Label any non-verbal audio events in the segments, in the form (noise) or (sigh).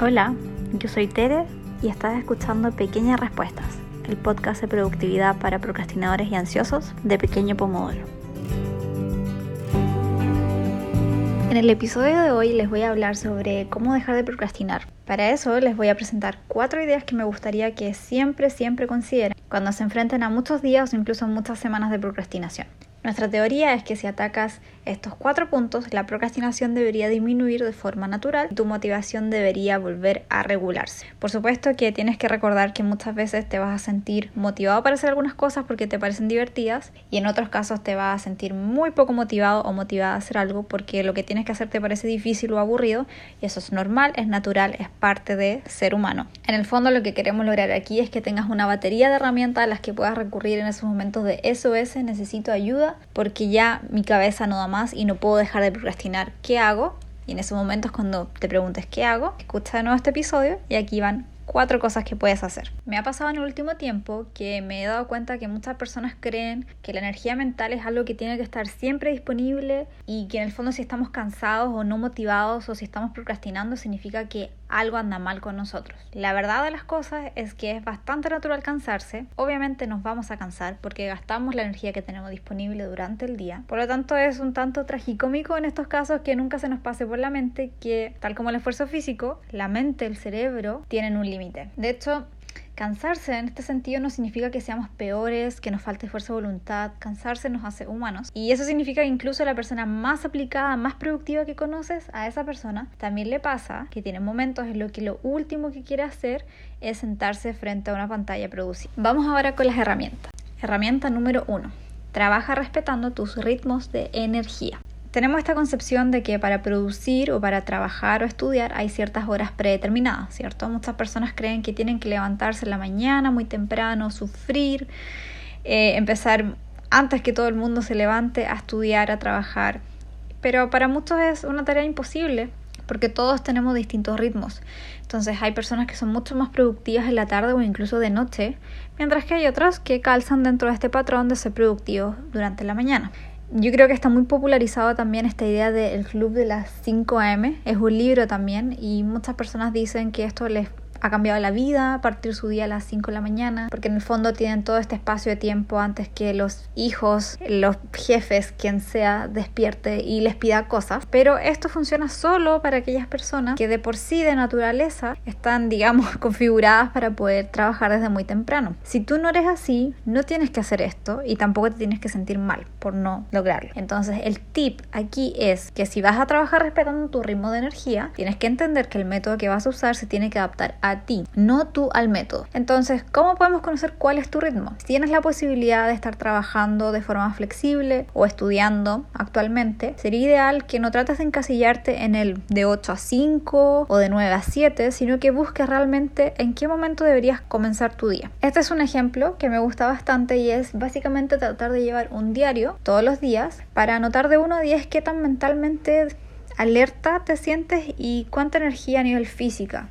Hola, yo soy Tere y estás escuchando Pequeñas Respuestas, el podcast de productividad para procrastinadores y ansiosos de Pequeño Pomodoro. En el episodio de hoy les voy a hablar sobre cómo dejar de procrastinar. Para eso les voy a presentar cuatro ideas que me gustaría que siempre, siempre consideren cuando se enfrenten a muchos días o incluso muchas semanas de procrastinación. Nuestra teoría es que si atacas estos cuatro puntos, la procrastinación debería disminuir de forma natural y tu motivación debería volver a regularse. Por supuesto que tienes que recordar que muchas veces te vas a sentir motivado para hacer algunas cosas porque te parecen divertidas y en otros casos te vas a sentir muy poco motivado o motivada a hacer algo porque lo que tienes que hacer te parece difícil o aburrido y eso es normal, es natural, es parte de ser humano. En el fondo lo que queremos lograr aquí es que tengas una batería de herramientas a las que puedas recurrir en esos momentos de SOS, necesito ayuda porque ya mi cabeza no da más y no puedo dejar de procrastinar. ¿Qué hago? Y en esos momentos cuando te preguntes qué hago, escucha de nuevo este episodio y aquí van cuatro cosas que puedes hacer. Me ha pasado en el último tiempo que me he dado cuenta que muchas personas creen que la energía mental es algo que tiene que estar siempre disponible y que en el fondo si estamos cansados o no motivados o si estamos procrastinando significa que algo anda mal con nosotros. La verdad de las cosas es que es bastante natural cansarse. Obviamente nos vamos a cansar porque gastamos la energía que tenemos disponible durante el día. Por lo tanto es un tanto tragicómico en estos casos que nunca se nos pase por la mente que, tal como el esfuerzo físico, la mente, el cerebro tienen un límite. De hecho, Cansarse en este sentido no significa que seamos peores, que nos falte fuerza de voluntad. Cansarse nos hace humanos. Y eso significa que incluso la persona más aplicada, más productiva que conoces, a esa persona también le pasa que tiene momentos en los que lo último que quiere hacer es sentarse frente a una pantalla producida. Vamos ahora con las herramientas. Herramienta número uno. Trabaja respetando tus ritmos de energía tenemos esta concepción de que para producir o para trabajar o estudiar hay ciertas horas predeterminadas, ¿cierto? Muchas personas creen que tienen que levantarse en la mañana muy temprano, sufrir, eh, empezar antes que todo el mundo se levante a estudiar, a trabajar. Pero para muchos es una tarea imposible porque todos tenemos distintos ritmos. Entonces hay personas que son mucho más productivas en la tarde o incluso de noche, mientras que hay otras que calzan dentro de este patrón de ser productivos durante la mañana. Yo creo que está muy popularizado también esta idea del club de las 5 am. Es un libro también y muchas personas dicen que esto les ha cambiado la vida, partir su día a las 5 de la mañana, porque en el fondo tienen todo este espacio de tiempo antes que los hijos, los jefes, quien sea, despierte y les pida cosas. Pero esto funciona solo para aquellas personas que de por sí de naturaleza están, digamos, (laughs) configuradas para poder trabajar desde muy temprano. Si tú no eres así, no tienes que hacer esto y tampoco te tienes que sentir mal por no lograrlo. Entonces, el tip aquí es que si vas a trabajar respetando tu ritmo de energía, tienes que entender que el método que vas a usar se tiene que adaptar no tú al método. Entonces, ¿cómo podemos conocer cuál es tu ritmo? Si tienes la posibilidad de estar trabajando de forma flexible o estudiando actualmente, sería ideal que no trates de encasillarte en el de 8 a 5 o de 9 a 7, sino que busques realmente en qué momento deberías comenzar tu día. Este es un ejemplo que me gusta bastante y es básicamente tratar de llevar un diario todos los días para anotar de 1 a 10 qué tan mentalmente alerta te sientes y cuánta energía a nivel física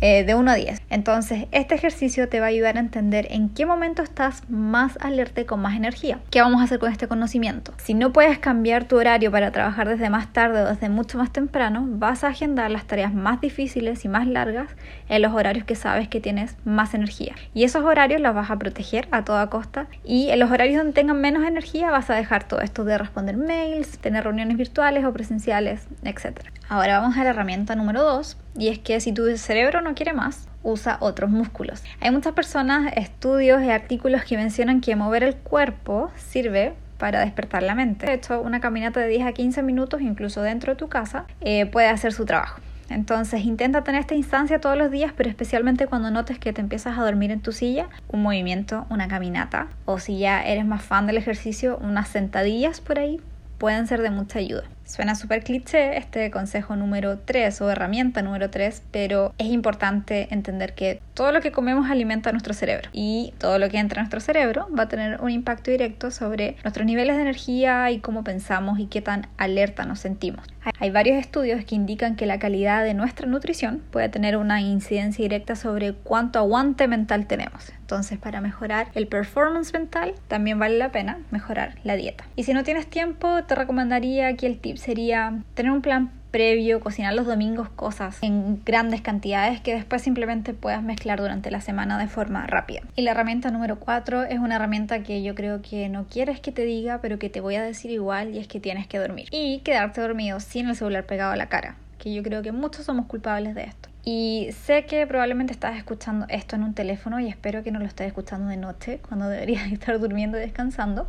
eh, de 1 a 10. Entonces, este ejercicio te va a ayudar a entender en qué momento estás más alerta y con más energía. ¿Qué vamos a hacer con este conocimiento? Si no puedes cambiar tu horario para trabajar desde más tarde o desde mucho más temprano, vas a agendar las tareas más difíciles y más largas en los horarios que sabes que tienes más energía. Y esos horarios los vas a proteger a toda costa. Y en los horarios donde tengan menos energía vas a dejar todo esto de responder mails, tener reuniones virtuales o presenciales, etc. Ahora vamos a la herramienta número 2 y es que si tu cerebro no quiere más, usa otros músculos. Hay muchas personas, estudios y artículos que mencionan que mover el cuerpo sirve para despertar la mente. De hecho, una caminata de 10 a 15 minutos, incluso dentro de tu casa, eh, puede hacer su trabajo. Entonces intenta tener esta instancia todos los días, pero especialmente cuando notes que te empiezas a dormir en tu silla, un movimiento, una caminata, o si ya eres más fan del ejercicio, unas sentadillas por ahí pueden ser de mucha ayuda. Suena súper cliché este consejo número 3 o herramienta número 3, pero es importante entender que todo lo que comemos alimenta nuestro cerebro y todo lo que entra a nuestro cerebro va a tener un impacto directo sobre nuestros niveles de energía y cómo pensamos y qué tan alerta nos sentimos. Hay varios estudios que indican que la calidad de nuestra nutrición puede tener una incidencia directa sobre cuánto aguante mental tenemos. Entonces, para mejorar el performance mental, también vale la pena mejorar la dieta. Y si no tienes tiempo, te recomendaría que el tip sería tener un plan previo, cocinar los domingos cosas en grandes cantidades que después simplemente puedas mezclar durante la semana de forma rápida. Y la herramienta número 4 es una herramienta que yo creo que no quieres que te diga, pero que te voy a decir igual y es que tienes que dormir. Y quedarte dormido sin el celular pegado a la cara, que yo creo que muchos somos culpables de esto. Y sé que probablemente estás escuchando esto en un teléfono y espero que no lo estés escuchando de noche, (laughs) cuando deberías (laughs) estar durmiendo y descansando.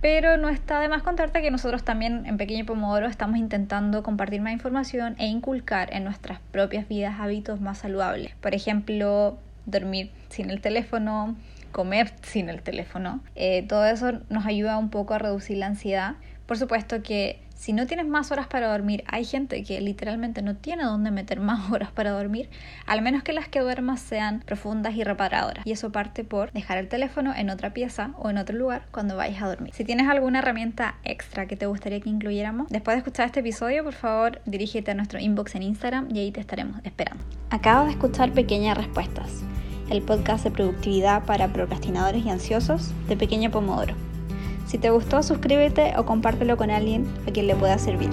Pero no está de más contarte que nosotros también en Pequeño Pomodoro estamos intentando compartir más información e inculcar en nuestras propias vidas hábitos más saludables. Por ejemplo, dormir sin el teléfono, comer sin el teléfono. Eh, todo eso nos ayuda un poco a reducir la ansiedad. Por supuesto que si no tienes más horas para dormir, hay gente que literalmente no tiene dónde meter (laughs) más horas para dormir, al menos que las que duermas sean profundas y reparadoras. Y eso parte por dejar el teléfono en otra pieza o en otro lugar cuando vayas a dormir. Si tienes alguna herramienta extra que te gustaría que incluyéramos, después de escuchar este episodio, por favor, dirígete a nuestro inbox en Instagram y ahí te estaremos esperando. Acabo de escuchar Pequeñas Respuestas, el podcast de productividad para procrastinadores y ansiosos de Pequeño Pomodoro. Si te gustó, suscríbete o compártelo con alguien a quien le pueda servir.